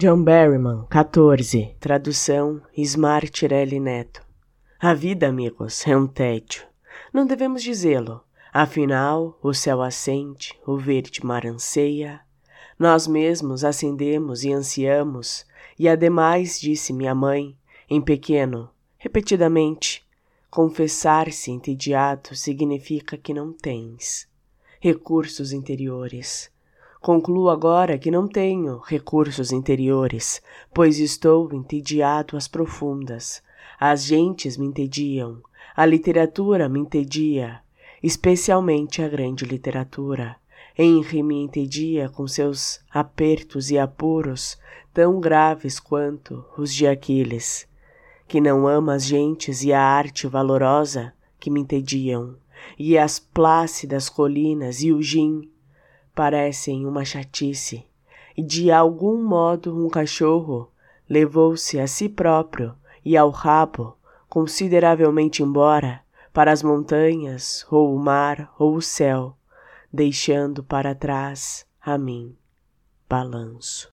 John Berryman, 14. Tradução Smart Tirelli Neto. A vida, amigos, é um tédio. Não devemos dizê-lo. Afinal, o céu acende, o verde mar anseia. Nós mesmos acendemos e ansiamos. E ademais, disse minha mãe, em pequeno, repetidamente, confessar-se entediado significa que não tens recursos interiores. Concluo agora que não tenho recursos interiores, pois estou entediado às profundas. As gentes me entediam, a literatura me entedia, especialmente a grande literatura. Henry me entedia com seus apertos e apuros tão graves quanto os de Aquiles, que não ama as gentes e a arte valorosa que me entediam, e as plácidas colinas e o gin parecem uma chatice, e de algum modo um cachorro levou-se a si próprio e ao rabo consideravelmente embora para as montanhas, ou o mar, ou o céu, deixando para trás a mim balanço.